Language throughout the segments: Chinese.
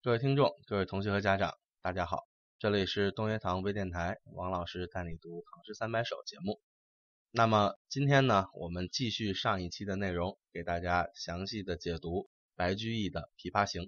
各位听众、各位同学和家长，大家好，这里是东学堂微电台，王老师带你读《唐诗三百首》节目。那么今天呢，我们继续上一期的内容，给大家详细的解读白居易的《琵琶行》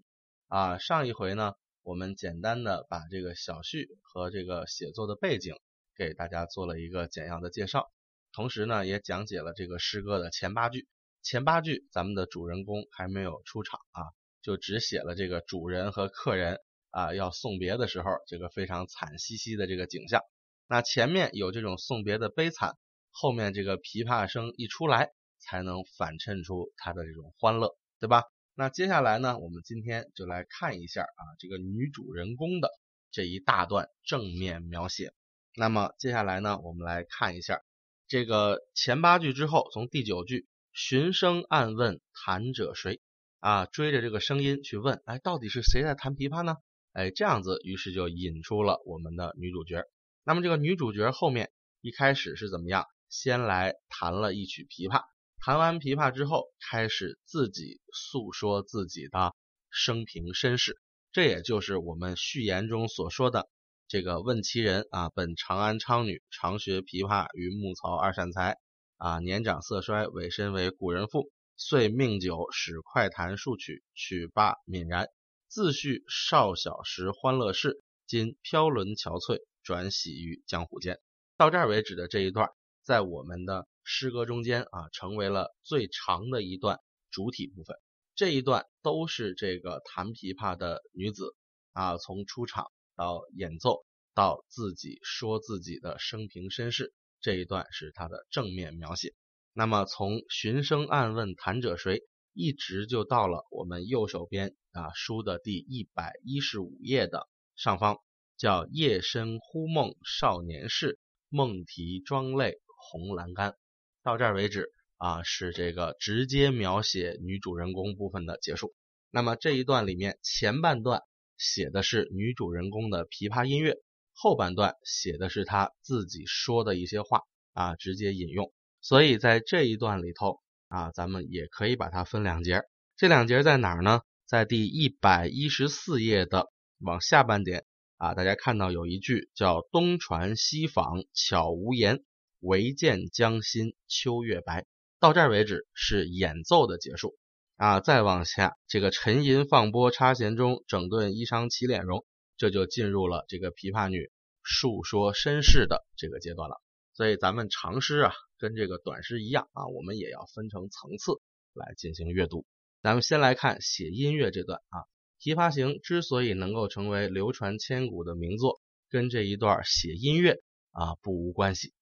啊。上一回呢，我们简单的把这个小序和这个写作的背景给大家做了一个简要的介绍，同时呢，也讲解了这个诗歌的前八句。前八句咱们的主人公还没有出场啊，就只写了这个主人和客人啊要送别的时候这个非常惨兮兮的这个景象。那前面有这种送别的悲惨。后面这个琵琶声一出来，才能反衬出它的这种欢乐，对吧？那接下来呢，我们今天就来看一下啊，这个女主人公的这一大段正面描写。那么接下来呢，我们来看一下这个前八句之后，从第九句“寻声暗问弹者谁”啊，追着这个声音去问，哎，到底是谁在弹琵琶呢？哎，这样子，于是就引出了我们的女主角。那么这个女主角后面一开始是怎么样？先来弹了一曲琵琶，弹完琵琶之后，开始自己诉说自己的生平身世，这也就是我们序言中所说的这个问其人啊，本长安昌女，常学琵琶于牧曹二善才啊，年长色衰，委身为古人妇，遂命酒使快弹数曲，曲罢泯然。自叙少小时欢乐事，今飘沦憔悴，转喜于江湖间。到这儿为止的这一段。在我们的诗歌中间啊，成为了最长的一段主体部分。这一段都是这个弹琵琶的女子啊，从出场到演奏到自己说自己的生平身世，这一段是她的正面描写。那么从寻声暗问弹者谁，一直就到了我们右手边啊书的第一百一十五页的上方，叫夜深忽梦少年事，梦啼妆泪。红阑干，到这儿为止啊，是这个直接描写女主人公部分的结束。那么这一段里面前半段写的是女主人公的琵琶音乐，后半段写的是她自己说的一些话啊，直接引用。所以在这一段里头啊，咱们也可以把它分两节。这两节在哪儿呢？在第一百一十四页的往下半点啊，大家看到有一句叫“东船西舫悄无言”。唯见江心秋月白，到这儿为止是演奏的结束啊。再往下，这个沉吟放拨插弦中，整顿衣裳起敛容，这就进入了这个琵琶女述说身世的这个阶段了。所以咱们长诗啊，跟这个短诗一样啊，我们也要分成层次来进行阅读。咱们先来看写音乐这段啊，《琵琶行》之所以能够成为流传千古的名作，跟这一段写音乐啊不无关系。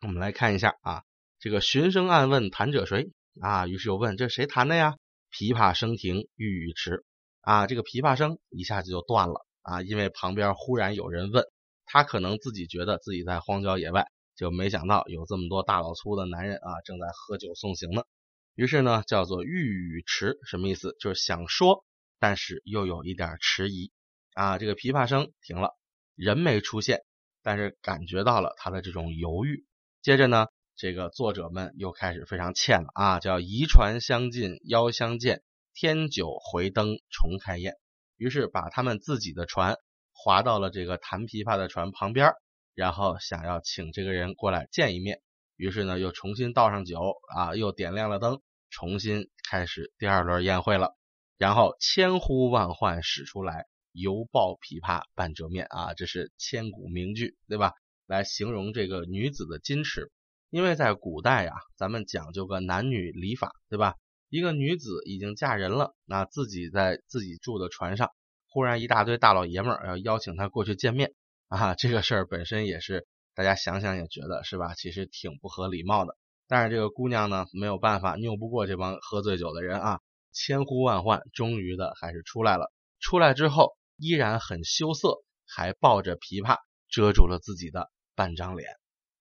我们来看一下啊，这个寻声暗问弹者谁啊？于是又问这谁弹的呀？琵琶声停欲语迟啊，这个琵琶声一下子就断了啊，因为旁边忽然有人问他，可能自己觉得自己在荒郊野外，就没想到有这么多大老粗的男人啊正在喝酒送行呢。于是呢，叫做欲语迟，什么意思？就是想说，但是又有一点迟疑啊。这个琵琶声停了，人没出现，但是感觉到了他的这种犹豫。接着呢，这个作者们又开始非常欠了啊，叫移船相近邀相见，添酒回灯重开宴。于是把他们自己的船划到了这个弹琵琶的船旁边，然后想要请这个人过来见一面。于是呢，又重新倒上酒啊，又点亮了灯，重新开始第二轮宴会了。然后千呼万唤使出来，犹抱琵琶半遮面啊，这是千古名句，对吧？来形容这个女子的矜持，因为在古代呀，咱们讲究个男女礼法，对吧？一个女子已经嫁人了，那自己在自己住的船上，忽然一大堆大老爷们儿要邀请她过去见面啊，这个事儿本身也是大家想想也觉得是吧？其实挺不合礼貌的。但是这个姑娘呢，没有办法，拗不过这帮喝醉酒的人啊，千呼万唤，终于的还是出来了。出来之后依然很羞涩，还抱着琵琶遮住了自己的。半张脸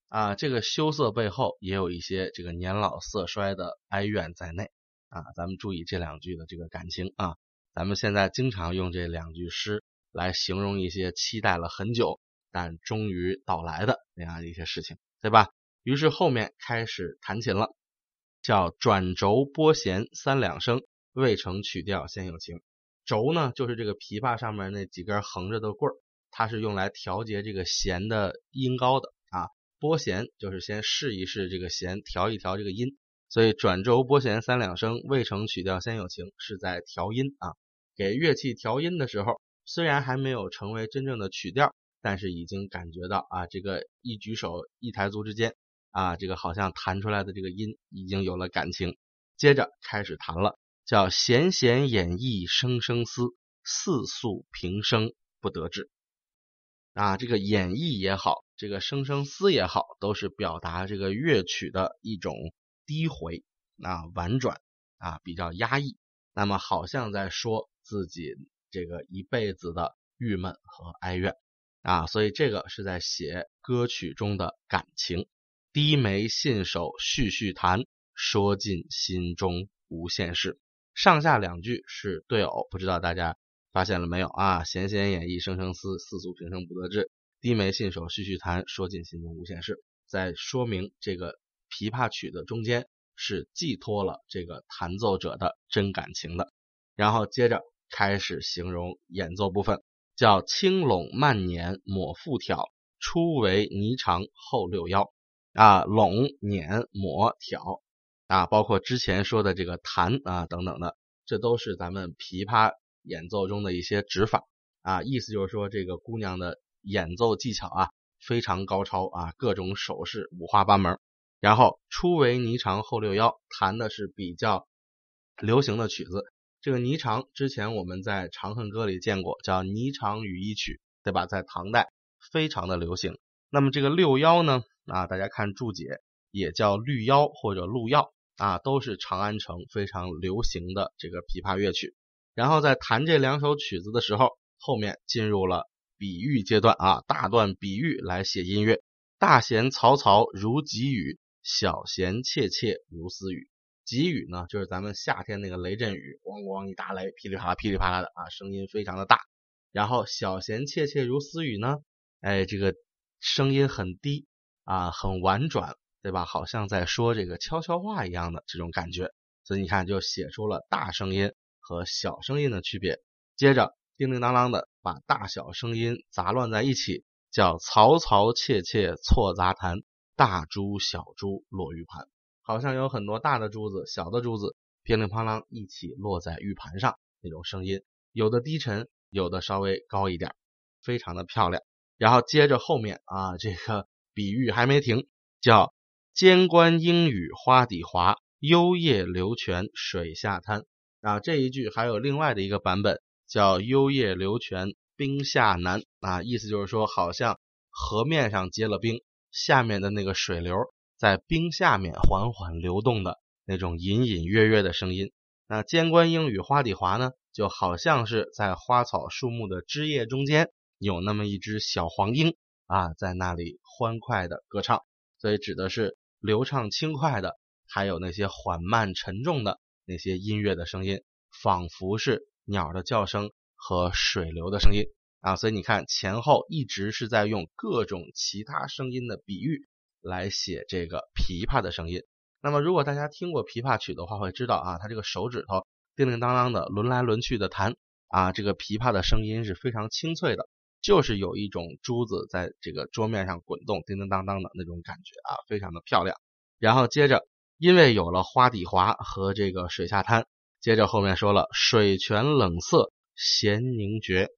啊，这个羞涩背后也有一些这个年老色衰的哀怨在内啊。咱们注意这两句的这个感情啊。咱们现在经常用这两句诗来形容一些期待了很久但终于到来的那样一些事情，对吧？于是后面开始弹琴了，叫转轴拨弦三两声，未成曲调先有情。轴呢就是这个琵琶上面那几根横着的棍儿，它是用来调节这个弦的音高的啊。拨弦就是先试一试这个弦，调一调这个音。所以转轴拨弦三两声，未成曲调先有情，是在调音啊。给乐器调音的时候，虽然还没有成为真正的曲调，但是已经感觉到啊，这个一举手一抬足之间啊，这个好像弹出来的这个音已经有了感情。接着开始弹了，叫弦弦掩抑声声思，四诉平生不得志。啊，这个演绎也好，这个声声思也好，都是表达这个乐曲的一种。低回啊，婉转啊，比较压抑，那么好像在说自己这个一辈子的郁闷和哀怨啊，所以这个是在写歌曲中的感情。低眉信手续续弹，说尽心中无限事。上下两句是对偶，不知道大家发现了没有啊？弦弦掩抑声声思，四诉平生不得志。低眉信手续续弹，说尽心中无限事，在说明这个。琵琶曲的中间是寄托了这个弹奏者的真感情的，然后接着开始形容演奏部分，叫轻拢慢捻抹复挑，初为霓裳后六幺啊，拢捻抹挑啊，包括之前说的这个弹啊等等的，这都是咱们琵琶演奏中的一些指法啊，意思就是说这个姑娘的演奏技巧啊非常高超啊，各种手势五花八门。然后初为霓裳后六幺，弹的是比较流行的曲子。这个霓裳之前我们在《长恨歌》里见过，叫《霓裳羽衣曲》，对吧？在唐代非常的流行。那么这个六幺呢？啊，大家看注解，也叫绿腰或者鹿腰啊，都是长安城非常流行的这个琵琶乐曲。然后在弹这两首曲子的时候，后面进入了比喻阶段啊，大段比喻来写音乐，大弦嘈嘈如急雨。小弦切切如私语，急雨呢，就是咱们夏天那个雷阵雨，咣咣一打雷，噼里啪啦噼里啪啦的啊，声音非常的大。然后小弦切切如私语呢，哎，这个声音很低啊，很婉转，对吧？好像在说这个悄悄话一样的这种感觉。所以你看，就写出了大声音和小声音的区别。接着叮叮当当的把大小声音杂乱在一起，叫嘈嘈切切错杂弹。大珠小珠落玉盘，好像有很多大的珠子、小的珠子噼里啪啦一起落在玉盘上，那种声音有的低沉，有的稍微高一点，非常的漂亮。然后接着后面啊，这个比喻还没停，叫间关莺语花底滑，幽夜流泉水下滩啊。这一句还有另外的一个版本，叫幽夜流泉冰下难啊，意思就是说好像河面上结了冰。下面的那个水流在冰下面缓缓流动的那种隐隐约约的声音，那间关莺与花底滑呢，就好像是在花草树木的枝叶中间有那么一只小黄莺啊，在那里欢快的歌唱，所以指的是流畅轻快的，还有那些缓慢沉重的那些音乐的声音，仿佛是鸟的叫声和水流的声音。啊，所以你看前后一直是在用各种其他声音的比喻来写这个琵琶的声音。那么如果大家听过琵琶曲的话，会知道啊，它这个手指头叮叮当当的轮来轮去的弹啊，这个琵琶的声音是非常清脆的，就是有一种珠子在这个桌面上滚动，叮叮当当的那种感觉啊，非常的漂亮。然后接着，因为有了花底滑和这个水下滩，接着后面说了水泉冷涩弦凝绝。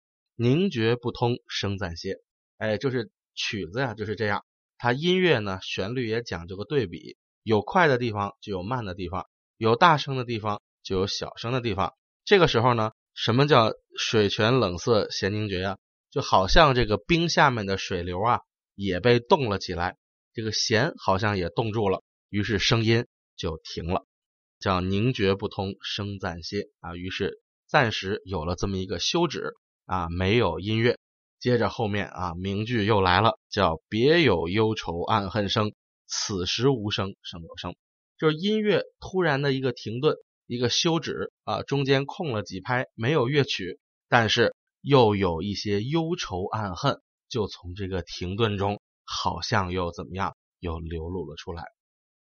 凝绝不通声暂歇，哎，就是曲子呀，就是这样。它音乐呢，旋律也讲究个对比，有快的地方就有慢的地方，有大声的地方就有小声的地方。这个时候呢，什么叫水泉冷涩弦凝绝呀？就好像这个冰下面的水流啊，也被冻了起来，这个弦好像也冻住了，于是声音就停了，叫凝绝不通声暂歇啊。于是暂时有了这么一个休止。啊，没有音乐，接着后面啊，名句又来了，叫别有忧愁暗恨生，此时无声胜有声，就是音乐突然的一个停顿，一个休止啊，中间空了几拍，没有乐曲，但是又有一些忧愁暗恨，就从这个停顿中，好像又怎么样，又流露了出来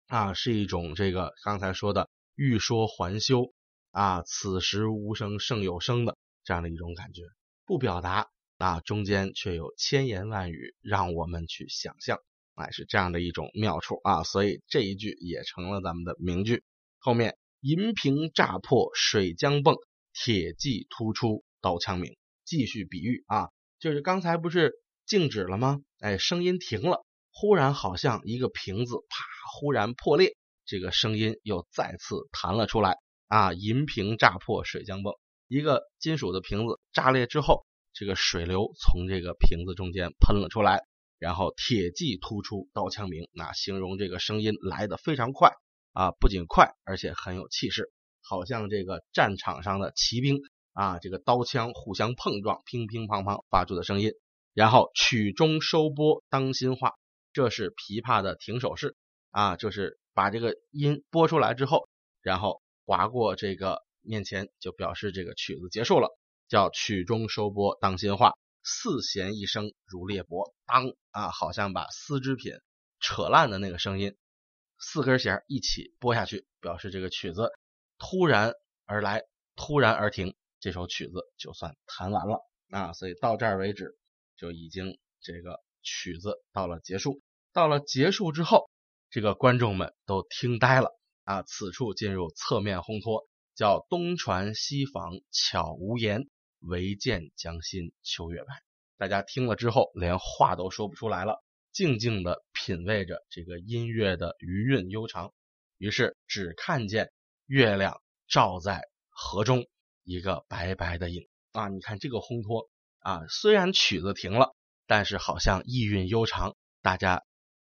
啊，是一种这个刚才说的欲说还休啊，此时无声胜有声的。这样的一种感觉，不表达啊，中间却有千言万语让我们去想象，哎，是这样的一种妙处啊，所以这一句也成了咱们的名句。后面银瓶乍破水浆迸，铁骑突出刀枪鸣，继续比喻啊，就是刚才不是静止了吗？哎，声音停了，忽然好像一个瓶子啪，忽然破裂，这个声音又再次弹了出来啊，银瓶乍破水浆迸。一个金属的瓶子炸裂之后，这个水流从这个瓶子中间喷了出来，然后铁骑突出，刀枪鸣，那形容这个声音来的非常快啊，不仅快，而且很有气势，好像这个战场上的骑兵啊，这个刀枪互相碰撞，乒乒乓乓发出的声音。然后曲终收拨当心画，这是琵琶的停手式啊，就是把这个音拨出来之后，然后划过这个。面前就表示这个曲子结束了，叫曲终收拨当心画，四弦一声如裂帛，当啊，好像把丝织品扯烂的那个声音，四根弦一起拨下去，表示这个曲子突然而来，突然而停，这首曲子就算弹完了啊，所以到这儿为止就已经这个曲子到了结束，到了结束之后，这个观众们都听呆了啊，此处进入侧面烘托。叫东传西舫悄无言，唯见江心秋月白。大家听了之后，连话都说不出来了，静静的品味着这个音乐的余韵悠长。于是只看见月亮照在河中，一个白白的影啊！你看这个烘托啊，虽然曲子停了，但是好像意韵悠长，大家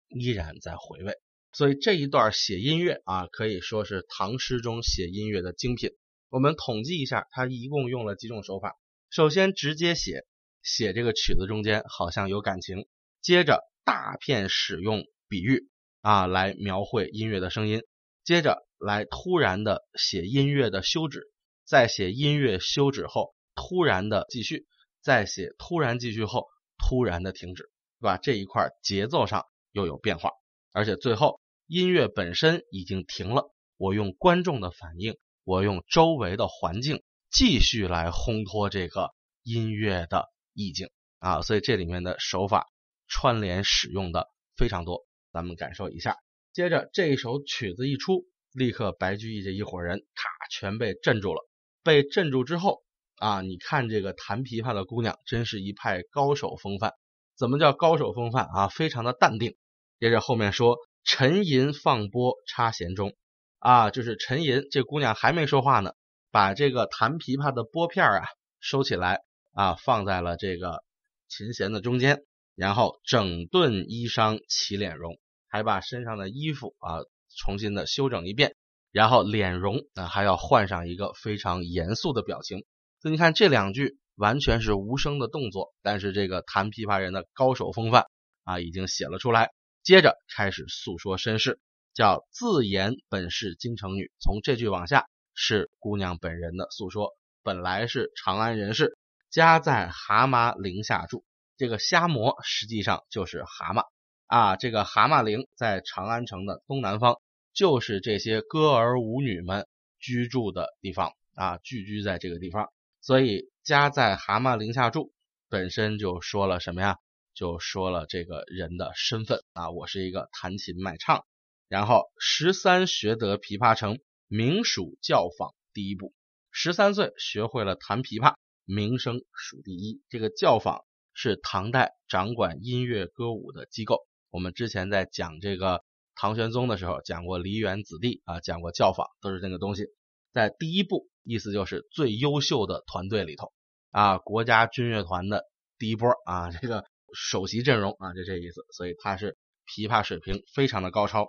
依然在回味。所以这一段写音乐啊，可以说是唐诗中写音乐的精品。我们统计一下，他一共用了几种手法。首先直接写，写这个曲子中间好像有感情。接着大片使用比喻啊，来描绘音乐的声音。接着来突然的写音乐的休止，再写音乐休止后突然的继续，再写突然继续后突然的停止，对吧？这一块节奏上又有变化，而且最后。音乐本身已经停了，我用观众的反应，我用周围的环境继续来烘托这个音乐的意境啊，所以这里面的手法串联使用的非常多，咱们感受一下。接着这一首曲子一出，立刻白居易这一伙人咔全被镇住了。被镇住之后啊，你看这个弹琵琶的姑娘，真是一派高手风范。怎么叫高手风范啊？非常的淡定。接着后面说。沉吟放拨插弦中，啊，就是沉吟，这姑娘还没说话呢，把这个弹琵琶的拨片啊收起来啊，放在了这个琴弦的中间，然后整顿衣裳起脸容，还把身上的衣服啊重新的修整一遍，然后脸容啊还要换上一个非常严肃的表情。所以你看这两句完全是无声的动作，但是这个弹琵琶人的高手风范啊已经写了出来。接着开始诉说身世，叫自言本是京城女。从这句往下是姑娘本人的诉说，本来是长安人士，家在蛤蟆陵下住。这个虾蟆实际上就是蛤蟆啊。这个蛤蟆陵在长安城的东南方，就是这些歌儿舞女们居住的地方啊，聚居在这个地方。所以家在蛤蟆陵下住，本身就说了什么呀？就说了这个人的身份啊，我是一个弹琴卖唱，然后十三学得琵琶成，名属教坊第一步。十三岁学会了弹琵琶，名声数第一。这个教坊是唐代掌管音乐歌舞的机构。我们之前在讲这个唐玄宗的时候，讲过梨园子弟啊，讲过教坊，都是那个东西。在第一步，意思就是最优秀的团队里头啊，国家军乐团的第一波啊，这个。首席阵容啊，就这意思，所以他是琵琶水平非常的高超。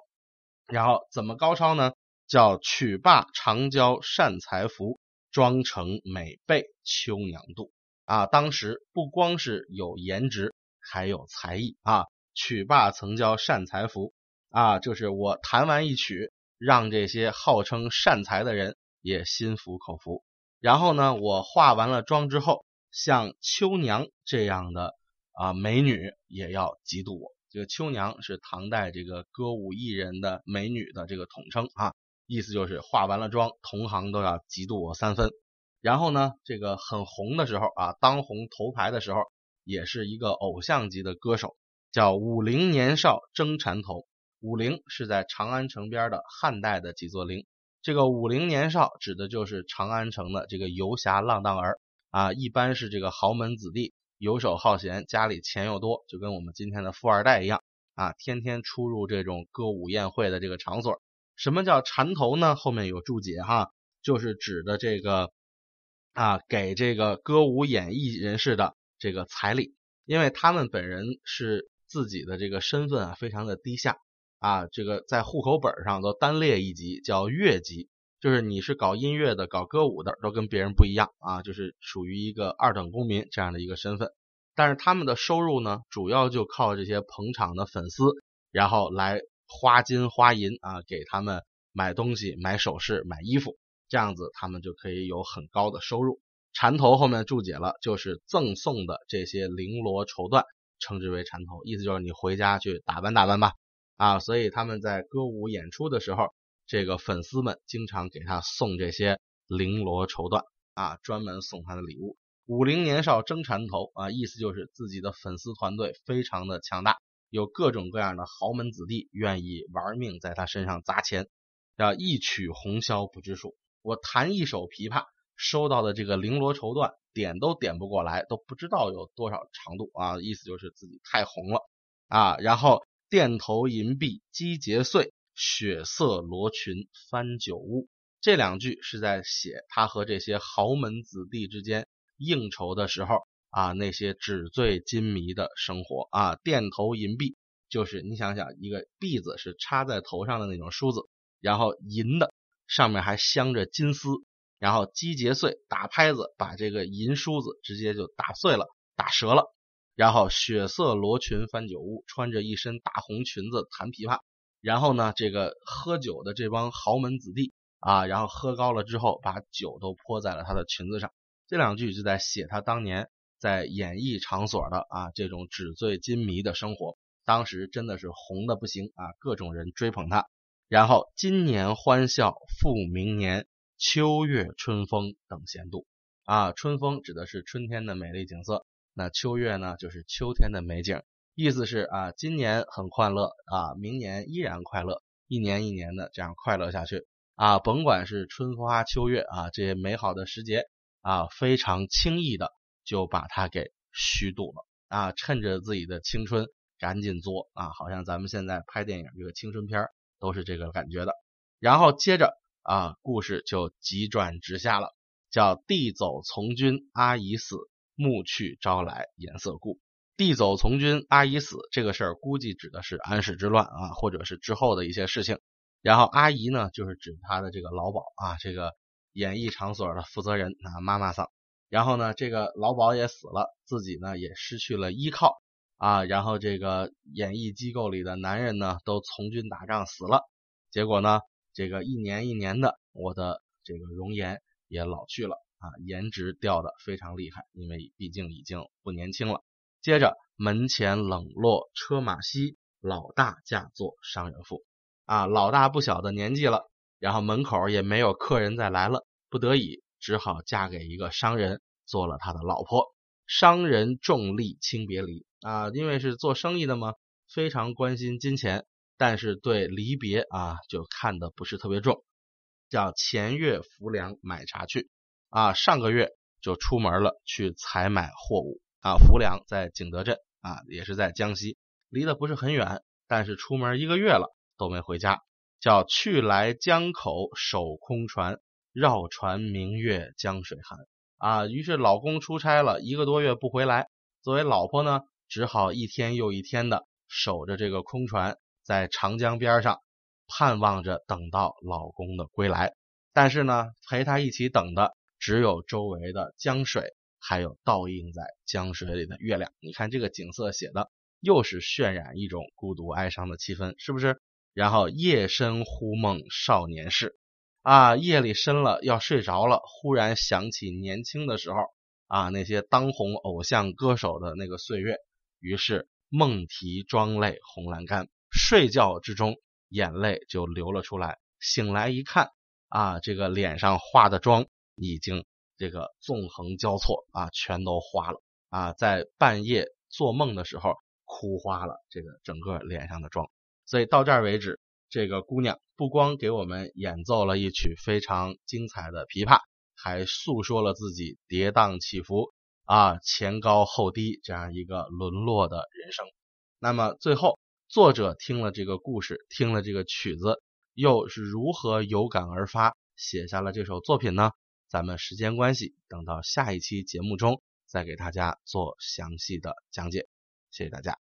然后怎么高超呢？叫曲罢长娇善才服，妆成美婢秋娘妒啊。当时不光是有颜值，还有才艺啊。曲罢曾教善才服啊，就是我弹完一曲，让这些号称善才的人也心服口服。然后呢，我化完了妆之后，像秋娘这样的。啊，美女也要嫉妒我。这个秋娘是唐代这个歌舞艺人的美女的这个统称啊，意思就是化完了妆，同行都要嫉妒我三分。然后呢，这个很红的时候啊，当红头牌的时候，也是一个偶像级的歌手，叫武陵年少争缠头。武陵是在长安城边的汉代的几座陵，这个武陵年少指的就是长安城的这个游侠浪荡儿啊，一般是这个豪门子弟，游手好闲，家里钱又多，就跟我们今天的富二代一样啊，天天出入这种歌舞宴会的这个场所。什么叫缠头呢？后面有注解哈，就是指的这个。啊，给这个歌舞演艺人士的这个彩礼，因为他们本人是自己的这个身份啊，非常的低下啊，这个在户口本上都单列一级，叫乐级，就是你是搞音乐的、搞歌舞的，都跟别人不一样啊，就是属于一个二等公民这样的一个身份。但是他们的收入呢，主要就靠这些捧场的粉丝，然后来花金花银啊，给他们买东西、买首饰、买衣服。这样子，他们就可以有很高的收入。缠头后面注解了，就是赠送的这些绫罗绸缎，称之为缠头，意思就是你回家去打扮打扮吧。啊，所以他们在歌舞演出的时候，这个粉丝们经常给他送这些绫罗绸缎啊，专门送他的礼物。武陵年少争缠头啊，意思就是自己的粉丝团队非常的强大，有各种各样的豪门子弟愿意玩命在他身上砸钱，要一曲红绡不知数。我弹一首琵琶，收到的这个绫罗绸缎点都点不过来，都不知道有多少长度啊！意思就是自己太红了啊！然后钿头银篦击节碎，血色罗裙翻酒污。这两句是在写他和这些豪门子弟之间应酬的时候啊，那些纸醉金迷的生活啊。钿头银篦就是你想想，一个篦子是插在头上的那种梳子，然后银的。上面还镶着金丝，然后击节碎，打拍子，把这个银梳子直接就打碎了，打折了。然后血色罗裙翻酒屋，穿着一身大红裙子弹琵琶。然后呢，这个喝酒的这帮豪门子弟啊，然后喝高了之后，把酒都泼在了他的裙子上。这两句就在写他当年在演艺场所的啊这种纸醉金迷的生活。当时真的是红的不行啊，各种人追捧他。然后今年欢笑复明年，秋月春风等闲度啊。春风指的是春天的美丽景色，那秋月呢，就是秋天的美景。意思是啊，今年很快乐啊，明年依然快乐，一年一年的这样快乐下去啊。甭管是春花秋月啊，这些美好的时节啊，非常轻易的就把它给虚度了啊。趁着自己的青春，赶紧作啊，好像咱们现在拍电影这个青春片都是这个感觉的，然后接着啊，故事就急转直下了，叫弟走从军，阿姨死，暮去朝来颜色故。弟走从军，阿姨死，这个事儿估计指的是安史之乱啊，或者是之后的一些事情。然后阿姨呢，就是指他的这个老鸨啊，这个演艺场所的负责人啊，妈妈桑。然后呢，这个老鸨也死了，自己呢也失去了依靠。啊，然后这个演艺机构里的男人呢，都从军打仗死了，结果呢，这个一年一年的，我的这个容颜也老去了啊，颜值掉的非常厉害，因为毕竟已经不年轻了。接着门前冷落车马稀，老大嫁作商人妇啊，老大不小的年纪了，然后门口也没有客人再来了，不得已只好嫁给一个商人，做了他的老婆。商人重利轻别离。啊，因为是做生意的嘛，非常关心金钱，但是对离别啊就看的不是特别重。叫前月浮梁买茶去，啊，上个月就出门了去采买货物。啊，浮梁在景德镇啊，也是在江西，离得不是很远，但是出门一个月了都没回家。叫去来江口守空船，绕船明月江水寒。啊，于是老公出差了一个多月不回来，作为老婆呢。只好一天又一天的守着这个空船，在长江边上盼望着等到老公的归来。但是呢，陪他一起等的只有周围的江水，还有倒映在江水里的月亮。你看这个景色写的又是渲染一种孤独哀伤的气氛，是不是？然后夜深忽梦少年事啊，夜里深了要睡着了，忽然想起年轻的时候啊，那些当红偶像歌手的那个岁月。于是梦啼妆泪红阑干，睡觉之中眼泪就流了出来。醒来一看，啊，这个脸上化的妆已经这个纵横交错啊，全都花了啊，在半夜做梦的时候哭花了这个整个脸上的妆。所以到这儿为止，这个姑娘不光给我们演奏了一曲非常精彩的琵琶，还诉说了自己跌宕起伏啊、前高后低这样一个沦落的人生。那么最后，作者听了这个故事，听了这个曲子，又是如何有感而发，写下了这首作品呢？咱们时间关系，等到下一期节目中再给大家做详细的讲解。谢谢大家。